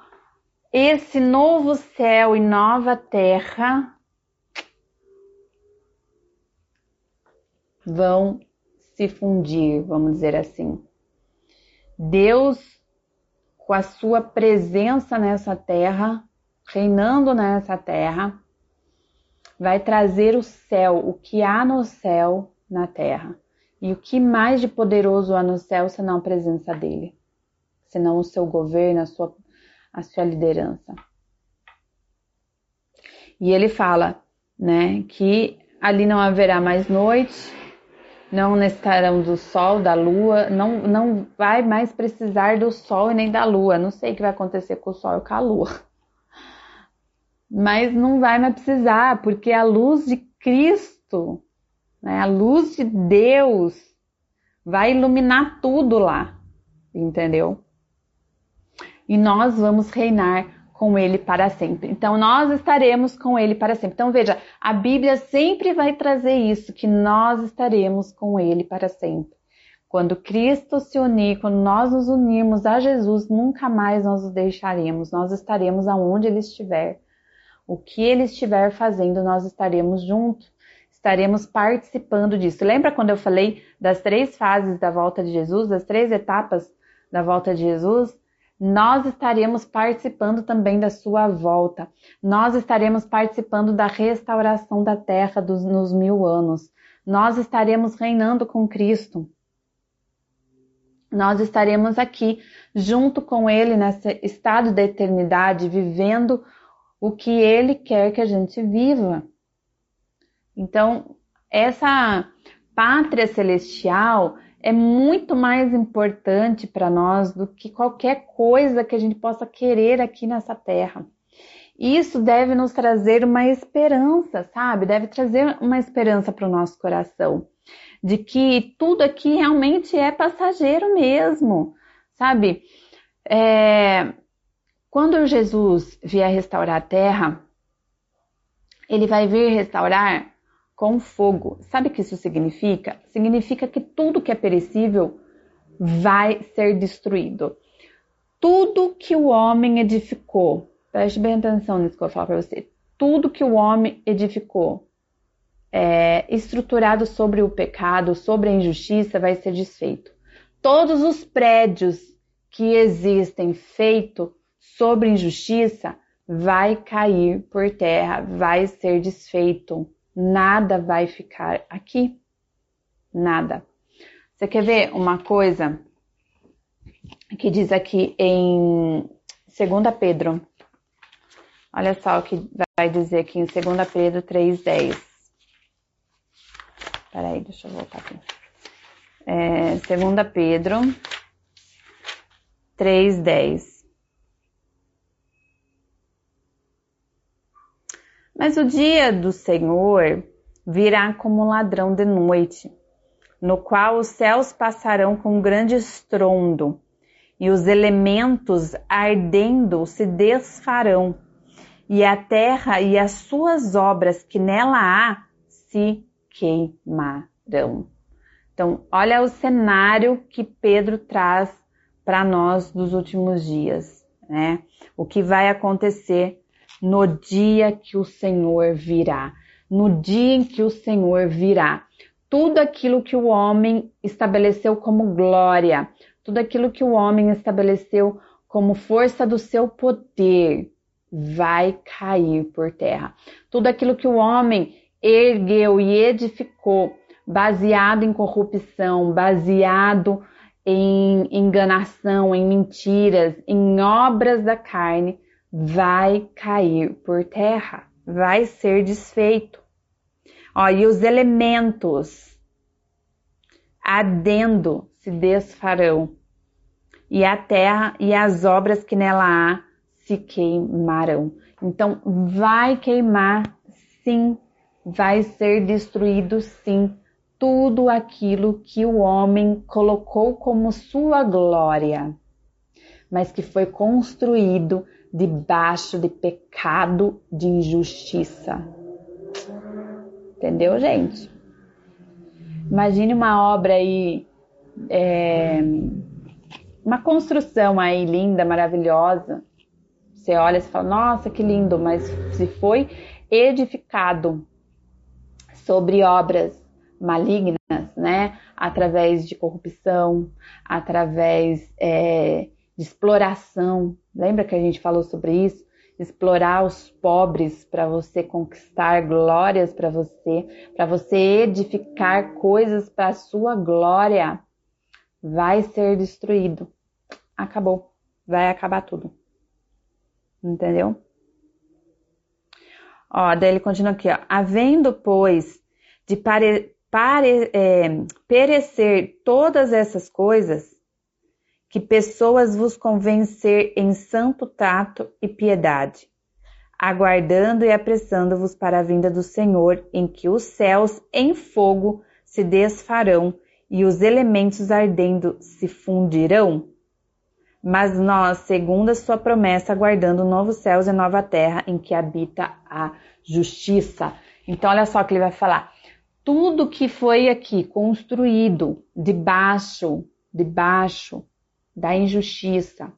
esse novo céu e nova terra vão se fundir, vamos dizer assim. Deus, com a sua presença nessa terra, reinando nessa terra, vai trazer o céu, o que há no céu na terra. E o que mais de poderoso há no céu senão a presença dele, senão o seu governo, a sua, a sua liderança. E ele fala, né, que ali não haverá mais noite, não necessitarão do sol, da lua, não, não vai mais precisar do sol e nem da lua. Não sei o que vai acontecer com o sol e com a lua mas não vai mais precisar, porque a luz de Cristo, né, a luz de Deus, vai iluminar tudo lá, entendeu? E nós vamos reinar com Ele para sempre. Então, nós estaremos com Ele para sempre. Então, veja, a Bíblia sempre vai trazer isso, que nós estaremos com Ele para sempre. Quando Cristo se unir, quando nós nos unirmos a Jesus, nunca mais nós os deixaremos, nós estaremos aonde Ele estiver. O que ele estiver fazendo, nós estaremos juntos, estaremos participando disso. Lembra quando eu falei das três fases da volta de Jesus, das três etapas da volta de Jesus? Nós estaremos participando também da sua volta. Nós estaremos participando da restauração da terra dos, nos mil anos. Nós estaremos reinando com Cristo. Nós estaremos aqui junto com Ele nesse estado da eternidade, vivendo o que ele quer que a gente viva. Então, essa pátria celestial é muito mais importante para nós do que qualquer coisa que a gente possa querer aqui nessa terra. Isso deve nos trazer uma esperança, sabe? Deve trazer uma esperança para o nosso coração de que tudo aqui realmente é passageiro mesmo, sabe? É, quando Jesus vier restaurar a terra, ele vai vir restaurar com fogo. Sabe o que isso significa? Significa que tudo que é perecível vai ser destruído. Tudo que o homem edificou, preste bem atenção nisso que eu falar para você. Tudo que o homem edificou, é, estruturado sobre o pecado, sobre a injustiça, vai ser desfeito. Todos os prédios que existem feito sobre injustiça vai cair por terra, vai ser desfeito. Nada vai ficar aqui. Nada. Você quer ver uma coisa que diz aqui em 2 Pedro. Olha só o que vai dizer aqui em 2 Pedro 3,10. Peraí, deixa eu voltar aqui. É, 2 Pedro 3,10. Mas o dia do Senhor virá como ladrão de noite, no qual os céus passarão com grande estrondo, e os elementos ardendo se desfarão, e a terra e as suas obras que nela há se queimarão. Então, olha o cenário que Pedro traz para nós dos últimos dias, né? O que vai acontecer no dia que o Senhor virá. No dia em que o Senhor virá. Tudo aquilo que o homem estabeleceu como glória, tudo aquilo que o homem estabeleceu como força do seu poder, vai cair por terra. Tudo aquilo que o homem ergueu e edificou, baseado em corrupção, baseado em enganação, em mentiras, em obras da carne, vai cair por terra, vai ser desfeito. Ó, e os elementos ardendo se desfarão, e a terra e as obras que nela há se queimarão. Então, vai queimar sim, vai ser destruído sim, tudo aquilo que o homem colocou como sua glória, mas que foi construído debaixo de pecado, de injustiça. Entendeu, gente? Imagine uma obra aí, é, uma construção aí linda, maravilhosa. Você olha e fala, nossa, que lindo, mas se foi edificado sobre obras malignas, né? Através de corrupção, através é, de exploração. Lembra que a gente falou sobre isso? Explorar os pobres para você conquistar glórias para você, para você edificar coisas para sua glória, vai ser destruído. Acabou. Vai acabar tudo. Entendeu? Ó, daí ele continua aqui, ó. Havendo, pois, de pare, pare, é, perecer todas essas coisas, que pessoas vos convencer em santo tato e piedade, aguardando e apressando-vos para a vinda do Senhor, em que os céus em fogo se desfarão e os elementos ardendo se fundirão? Mas nós, segundo a sua promessa, aguardando novos céus e nova terra em que habita a justiça. Então, olha só o que ele vai falar. Tudo que foi aqui construído debaixo, debaixo da injustiça,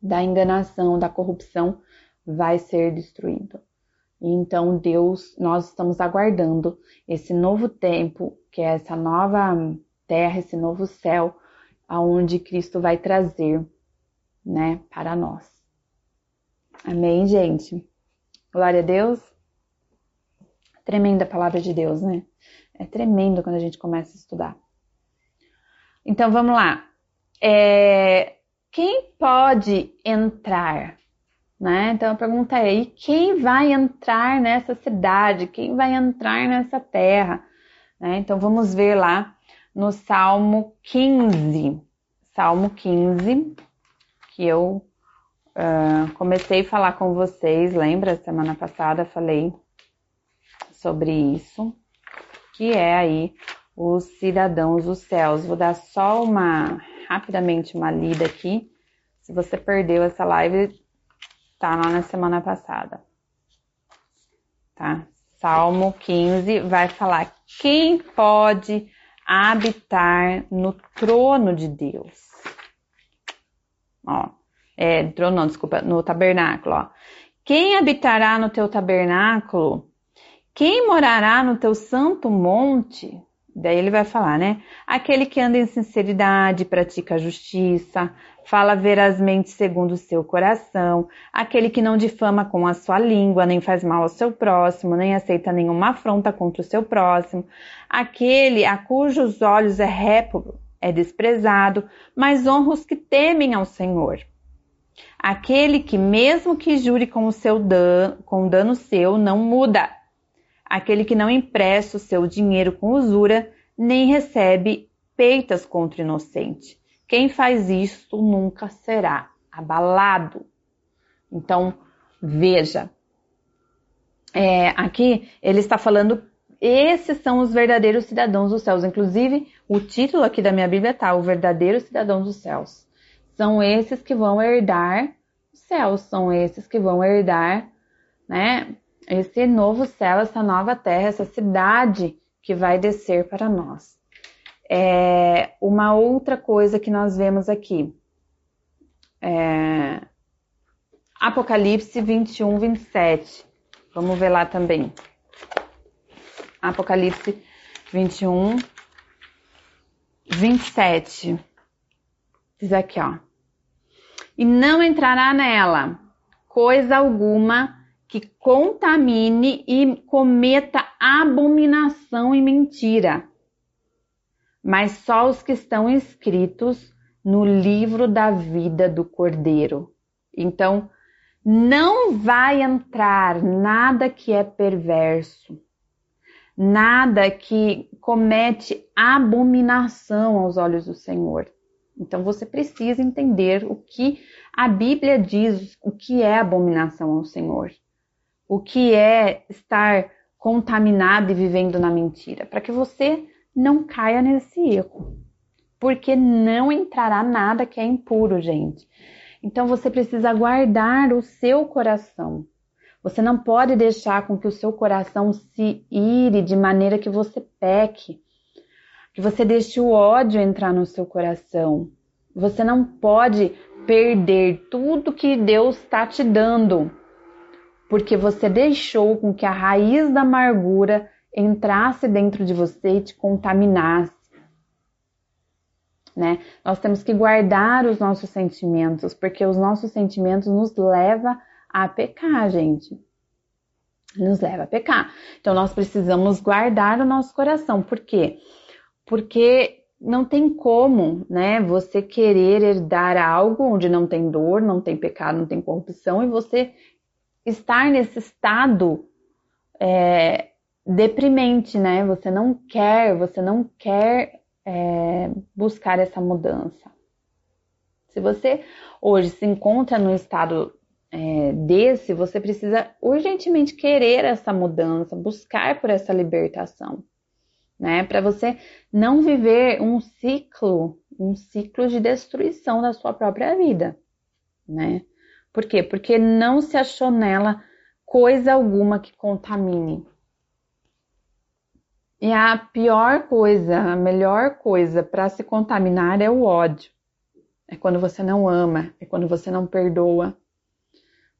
da enganação, da corrupção, vai ser destruído. Então, Deus, nós estamos aguardando esse novo tempo, que é essa nova terra, esse novo céu, aonde Cristo vai trazer, né, para nós. Amém, gente? Glória a Deus. Tremenda palavra de Deus, né? É tremendo quando a gente começa a estudar. Então, vamos lá é, quem pode entrar? Né? Então a pergunta é: e quem vai entrar nessa cidade? Quem vai entrar nessa terra? Né? Então vamos ver lá no Salmo 15. Salmo 15, que eu uh, comecei a falar com vocês, lembra? Semana passada falei sobre isso, que é aí os cidadãos dos céus. Vou dar só uma rapidamente uma lida aqui. Se você perdeu essa live, tá lá na semana passada. Tá? Salmo 15 vai falar quem pode habitar no trono de Deus. Ó, é, trono não, desculpa, no tabernáculo, ó. Quem habitará no teu tabernáculo? Quem morará no teu santo monte? Daí ele vai falar, né? Aquele que anda em sinceridade, pratica a justiça, fala verazmente segundo o seu coração, aquele que não difama com a sua língua, nem faz mal ao seu próximo, nem aceita nenhuma afronta contra o seu próximo, aquele a cujos olhos é réprobo, é desprezado, mas honra os que temem ao Senhor. Aquele que, mesmo que jure com o seu dano, com dano seu, não muda. Aquele que não empresta o seu dinheiro com usura, nem recebe peitas contra o inocente. Quem faz isso nunca será abalado. Então, veja, é, aqui ele está falando, esses são os verdadeiros cidadãos dos céus. Inclusive, o título aqui da minha Bíblia está: O verdadeiro cidadão dos céus. São esses que vão herdar os céus, são esses que vão herdar, né? Esse novo céu, essa nova terra, essa cidade que vai descer para nós. É, uma outra coisa que nós vemos aqui. É, Apocalipse 21, 27. Vamos ver lá também. Apocalipse 21, 27. Diz aqui, ó. E não entrará nela coisa alguma que contamine e cometa abominação e mentira, mas só os que estão inscritos no livro da vida do Cordeiro. Então, não vai entrar nada que é perverso, nada que comete abominação aos olhos do Senhor. Então você precisa entender o que a Bíblia diz, o que é abominação ao Senhor, o que é estar contaminado e vivendo na mentira, para que você não caia nesse erro. Porque não entrará nada que é impuro, gente. Então você precisa guardar o seu coração. Você não pode deixar com que o seu coração se ire de maneira que você peque, que você deixe o ódio entrar no seu coração. Você não pode perder tudo que Deus está te dando, porque você deixou com que a raiz da amargura entrasse dentro de você e te contaminasse né? Nós temos que guardar os nossos sentimentos, porque os nossos sentimentos nos levam a pecar, gente. Nos leva a pecar. Então nós precisamos guardar o nosso coração. Por quê? Porque não tem como, né, você querer herdar algo onde não tem dor, não tem pecado, não tem corrupção e você estar nesse estado é, deprimente, né? Você não quer, você não quer é, buscar essa mudança. Se você hoje se encontra no estado é, desse, você precisa urgentemente querer essa mudança, buscar por essa libertação, né? Para você não viver um ciclo, um ciclo de destruição da sua própria vida, né? Por quê? Porque não se achou nela coisa alguma que contamine, e a pior coisa, a melhor coisa para se contaminar é o ódio. É quando você não ama, é quando você não perdoa.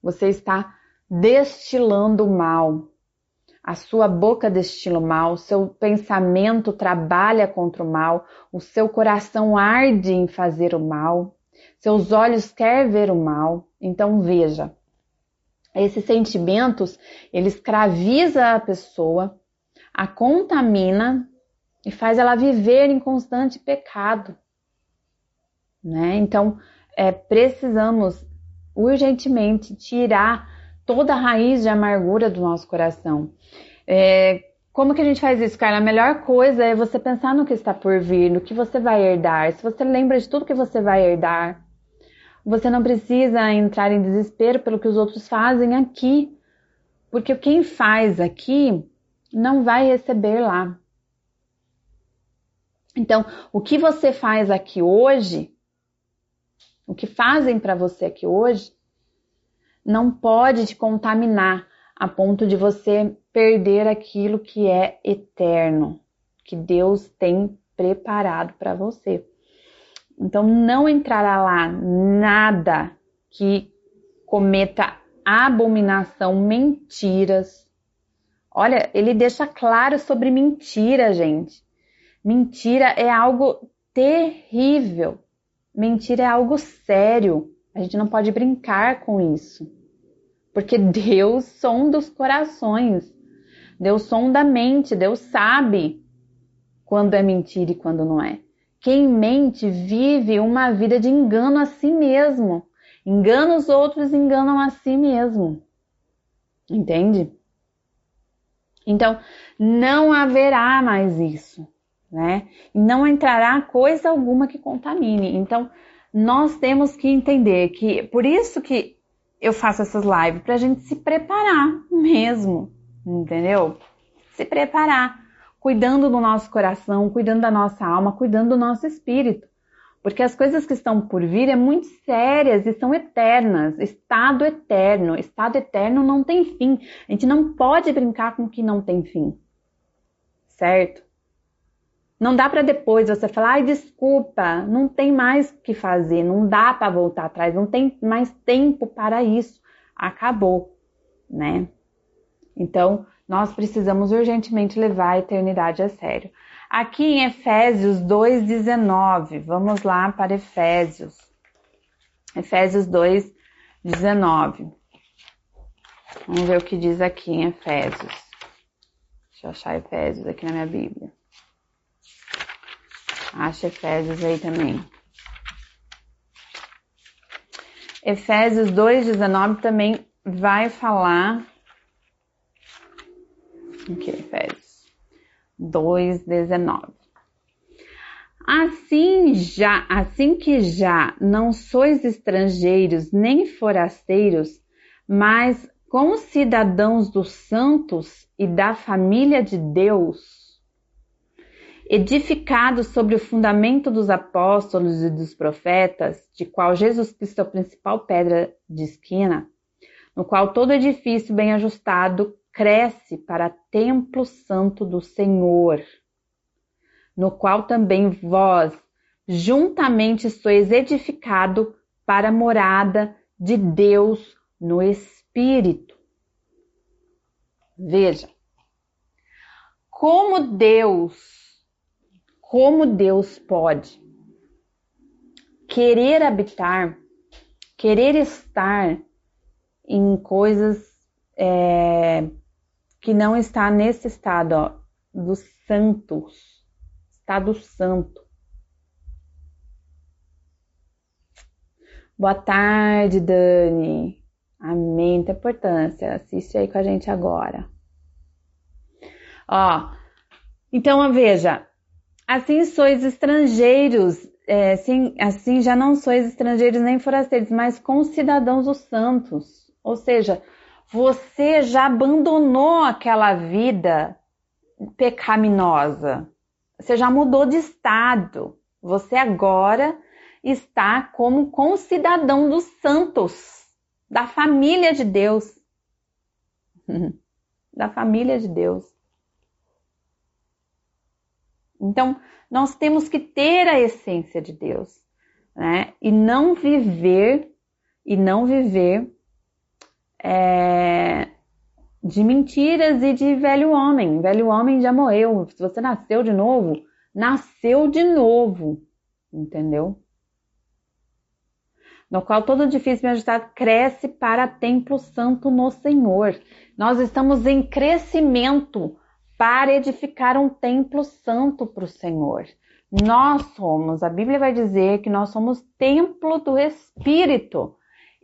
Você está destilando o mal. A sua boca destila o mal, seu pensamento trabalha contra o mal, o seu coração arde em fazer o mal, seus olhos querem ver o mal. Então veja, esses sentimentos, ele escraviza a pessoa, a contamina e faz ela viver em constante pecado. Né? Então, é, precisamos urgentemente tirar toda a raiz de amargura do nosso coração. É, como que a gente faz isso, cara? A melhor coisa é você pensar no que está por vir, no que você vai herdar. Se você lembra de tudo que você vai herdar, você não precisa entrar em desespero pelo que os outros fazem aqui. Porque quem faz aqui não vai receber lá. Então, o que você faz aqui hoje, o que fazem para você aqui hoje, não pode te contaminar a ponto de você perder aquilo que é eterno, que Deus tem preparado para você. Então, não entrará lá nada que cometa abominação, mentiras, Olha, ele deixa claro sobre mentira, gente. Mentira é algo terrível. Mentira é algo sério. A gente não pode brincar com isso. Porque Deus sonda os corações. Deus sonda a mente. Deus sabe quando é mentira e quando não é. Quem mente vive uma vida de engano a si mesmo. Engana os outros, enganam a si mesmo. Entende? Então, não haverá mais isso, né? Não entrará coisa alguma que contamine. Então, nós temos que entender que, por isso que eu faço essas lives, para a gente se preparar mesmo, entendeu? Se preparar cuidando do nosso coração, cuidando da nossa alma, cuidando do nosso espírito. Porque as coisas que estão por vir é muito sérias e são eternas. Estado eterno. Estado eterno não tem fim. A gente não pode brincar com o que não tem fim. Certo? Não dá para depois você falar, ai, desculpa, não tem mais o que fazer, não dá para voltar atrás, não tem mais tempo para isso. Acabou, né? Então, nós precisamos urgentemente levar a eternidade a sério. Aqui em Efésios 2,19, vamos lá para Efésios. Efésios 2,19. Vamos ver o que diz aqui em Efésios. Deixa eu achar Efésios aqui na minha Bíblia. Acha Efésios aí também. Efésios 2,19 também vai falar Aqui, Efésios 2,19. Assim já, assim que já não sois estrangeiros nem forasteiros, mas como cidadãos dos santos e da família de Deus, edificados sobre o fundamento dos apóstolos e dos profetas, de qual Jesus Cristo é a principal pedra de esquina, no qual todo edifício bem ajustado cresce para templo santo do Senhor, no qual também vós juntamente sois edificado para a morada de Deus no Espírito. Veja, como Deus, como Deus pode querer habitar, querer estar em coisas é, que não está nesse estado ó, dos santos, estado santo. Boa tarde, Dani. Amém. Tem importância. Assiste aí com a gente agora. Ó, então veja, assim sois estrangeiros, é, assim, assim já não sois estrangeiros nem forasteiros, mas concidadãos dos santos. Ou seja, você já abandonou aquela vida pecaminosa. Você já mudou de estado. Você agora está como concidadão dos santos, da família de Deus. da família de Deus. Então, nós temos que ter a essência de Deus, né? E não viver e não viver é, de mentiras e de velho homem. Velho homem já morreu. Se você nasceu de novo, nasceu de novo. Entendeu? No qual todo edifício bem ajustado cresce para templo santo no Senhor. Nós estamos em crescimento para edificar um templo santo para o Senhor. Nós somos, a Bíblia vai dizer que nós somos templo do Espírito.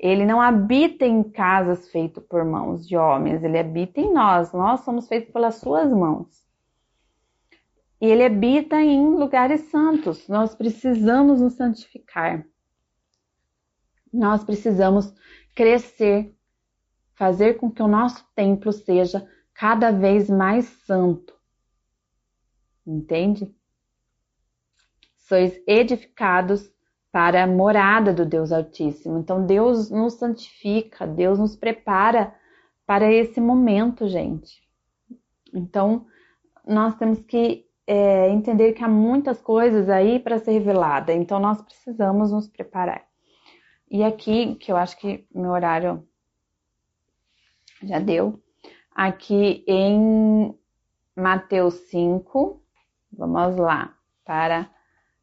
Ele não habita em casas feitas por mãos de homens, ele habita em nós. Nós somos feitos pelas suas mãos. E ele habita em lugares santos. Nós precisamos nos santificar. Nós precisamos crescer, fazer com que o nosso templo seja cada vez mais santo. Entende? Sois edificados para a morada do Deus Altíssimo. Então Deus nos santifica, Deus nos prepara para esse momento, gente. Então nós temos que é, entender que há muitas coisas aí para ser revelada. Então nós precisamos nos preparar. E aqui, que eu acho que meu horário já deu, aqui em Mateus 5, vamos lá, para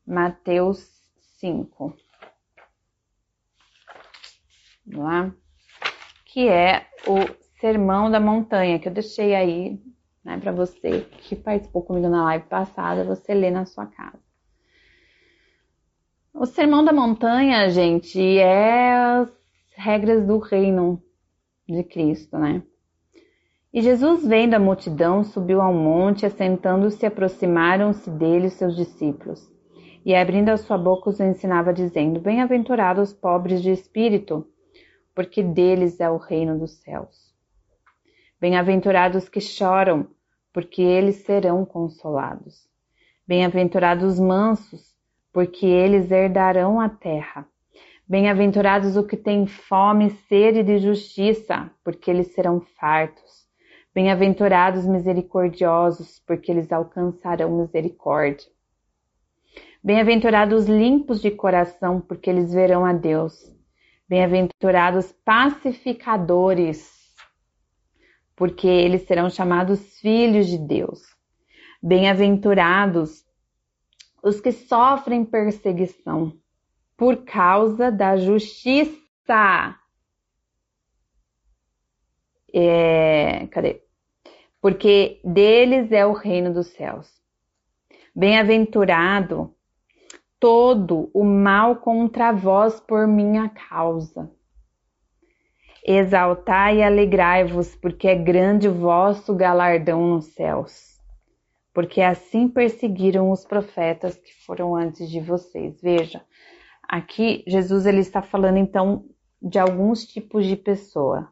Mateus 5. Vamos lá? Que é o Sermão da Montanha, que eu deixei aí né, para você que participou comigo na live passada, você lê na sua casa. O Sermão da Montanha, gente, é as regras do reino de Cristo, né? E Jesus, vendo a multidão, subiu ao monte, assentando-se, aproximaram-se dele os seus discípulos. E abrindo a sua boca os ensinava, dizendo: Bem-aventurados os pobres de espírito, porque deles é o reino dos céus. Bem-aventurados que choram, porque eles serão consolados. Bem-aventurados os mansos, porque eles herdarão a terra. Bem-aventurados os que têm fome e sede de justiça, porque eles serão fartos. Bem-aventurados misericordiosos, porque eles alcançarão misericórdia. Bem-aventurados limpos de coração, porque eles verão a Deus. Bem-aventurados pacificadores, porque eles serão chamados filhos de Deus. Bem-aventurados os que sofrem perseguição por causa da justiça. É, cadê? Porque deles é o reino dos céus. Bem-aventurado todo o mal contra vós por minha causa. Exaltai e alegrai-vos, porque é grande o vosso galardão nos céus. Porque assim perseguiram os profetas que foram antes de vocês. Veja, aqui Jesus ele está falando então de alguns tipos de pessoa.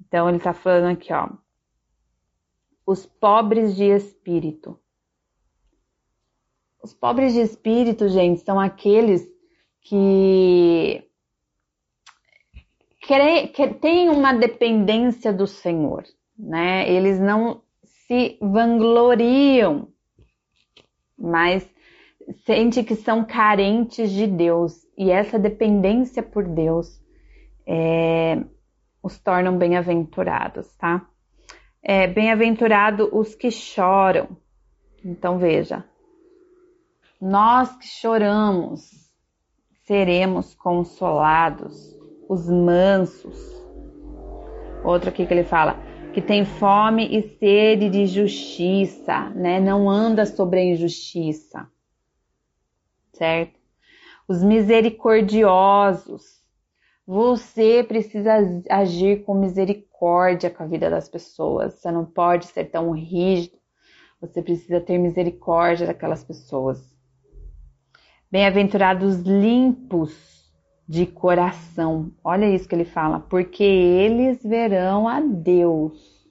Então ele está falando aqui, ó, os pobres de espírito. Os pobres de espírito, gente, são aqueles que têm uma dependência do Senhor, né? Eles não se vangloriam, mas sente que são carentes de Deus e essa dependência por Deus é, os tornam bem-aventurados, tá? É, bem-aventurado os que choram. Então veja, nós que choramos seremos consolados os mansos. Outro aqui que ele fala, que tem fome e sede de justiça, né? Não anda sobre a injustiça, certo? Os misericordiosos. Você precisa agir com misericórdia com a vida das pessoas. Você não pode ser tão rígido. Você precisa ter misericórdia daquelas pessoas. Bem-aventurados limpos de coração. Olha isso que ele fala, porque eles verão a Deus.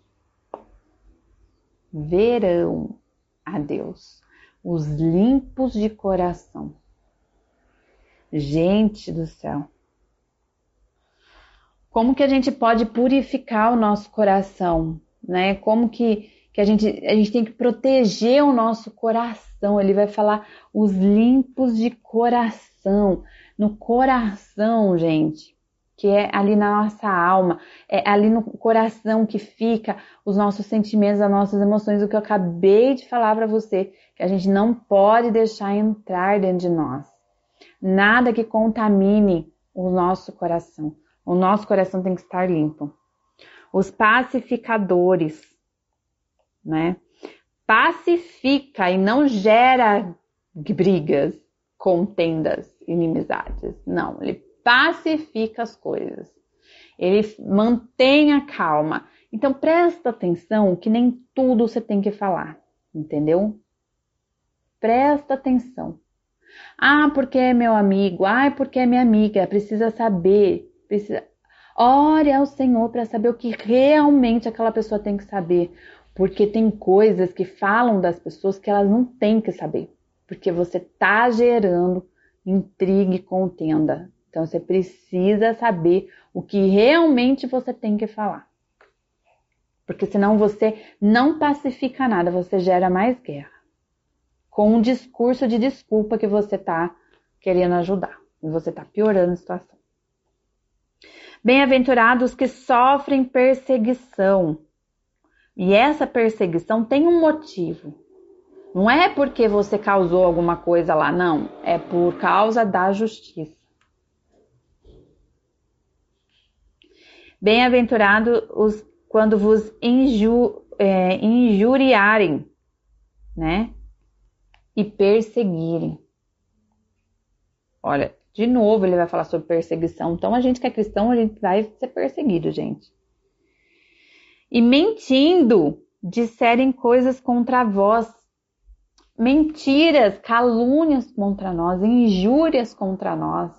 Verão a Deus. Os limpos de coração. Gente do céu. Como que a gente pode purificar o nosso coração, né? Como que, que a gente a gente tem que proteger o nosso coração? Ele vai falar os limpos de coração no coração, gente, que é ali na nossa alma, é ali no coração que fica os nossos sentimentos, as nossas emoções, o que eu acabei de falar para você, que a gente não pode deixar entrar dentro de nós. Nada que contamine o nosso coração. O nosso coração tem que estar limpo. Os pacificadores, né? Pacifica e não gera brigas, contendas inimizades. Não, ele pacifica as coisas. Ele mantém a calma. Então presta atenção que nem tudo você tem que falar, entendeu? Presta atenção. Ah, porque é meu amigo. Ah, porque é minha amiga. Precisa saber. Precisa. Ore ao Senhor para saber o que realmente aquela pessoa tem que saber. Porque tem coisas que falam das pessoas que elas não têm que saber. Porque você tá gerando intriga e contenda. Então você precisa saber o que realmente você tem que falar. Porque senão você não pacifica nada, você gera mais guerra. Com um discurso de desculpa que você está querendo ajudar. E você está piorando a situação. Bem-aventurados que sofrem perseguição. E essa perseguição tem um motivo. Não é porque você causou alguma coisa lá, não. É por causa da justiça. Bem-aventurado os quando vos inju, é, injuriarem, né? E perseguirem. Olha, de novo ele vai falar sobre perseguição. Então a gente que é cristão, a gente vai ser perseguido, gente. E mentindo, disserem coisas contra vós, mentiras, calúnias contra nós, injúrias contra nós.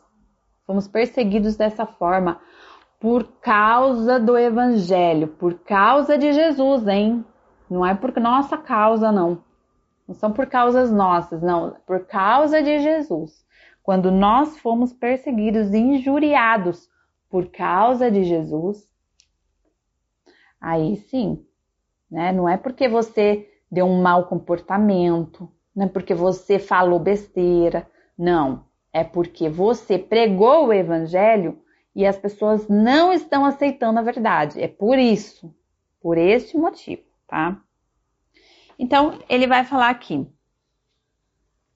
Fomos perseguidos dessa forma por causa do evangelho, por causa de Jesus, hein? Não é por nossa causa, não. Não são por causas nossas, não, por causa de Jesus. Quando nós fomos perseguidos e injuriados por causa de Jesus, aí sim, né? Não é porque você deu um mau comportamento, não é porque você falou besteira, não. É porque você pregou o evangelho e as pessoas não estão aceitando a verdade. É por isso, por este motivo, tá? Então, ele vai falar aqui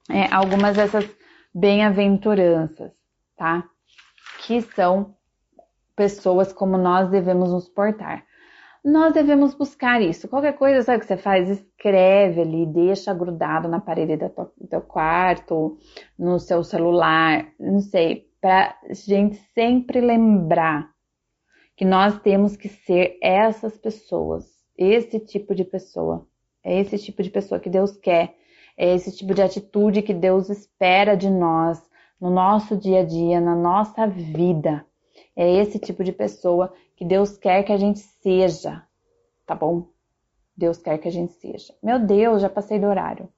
é, algumas dessas bem-aventuranças, tá? Que são pessoas como nós devemos nos portar nós devemos buscar isso. Qualquer coisa, sabe o que você faz? Escreve ali, deixa grudado na parede do teu quarto, no seu celular, não sei, para gente sempre lembrar que nós temos que ser essas pessoas, esse tipo de pessoa. É esse tipo de pessoa que Deus quer, é esse tipo de atitude que Deus espera de nós no nosso dia a dia, na nossa vida. É esse tipo de pessoa que Deus quer que a gente seja, tá bom? Deus quer que a gente seja. Meu Deus, já passei do horário.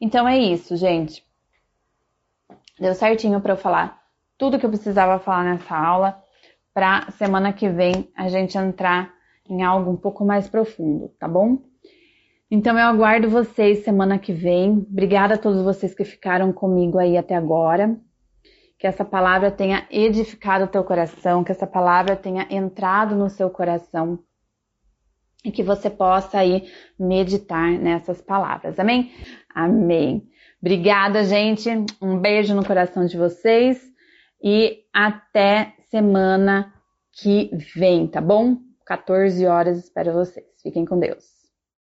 Então é isso, gente. Deu certinho para eu falar tudo que eu precisava falar nessa aula, para semana que vem a gente entrar em algo um pouco mais profundo, tá bom? Então eu aguardo vocês semana que vem. Obrigada a todos vocês que ficaram comigo aí até agora que essa palavra tenha edificado o teu coração, que essa palavra tenha entrado no seu coração e que você possa aí meditar nessas palavras. Amém? Amém. Obrigada, gente. Um beijo no coração de vocês e até semana que vem, tá bom? 14 horas, espero vocês. Fiquem com Deus.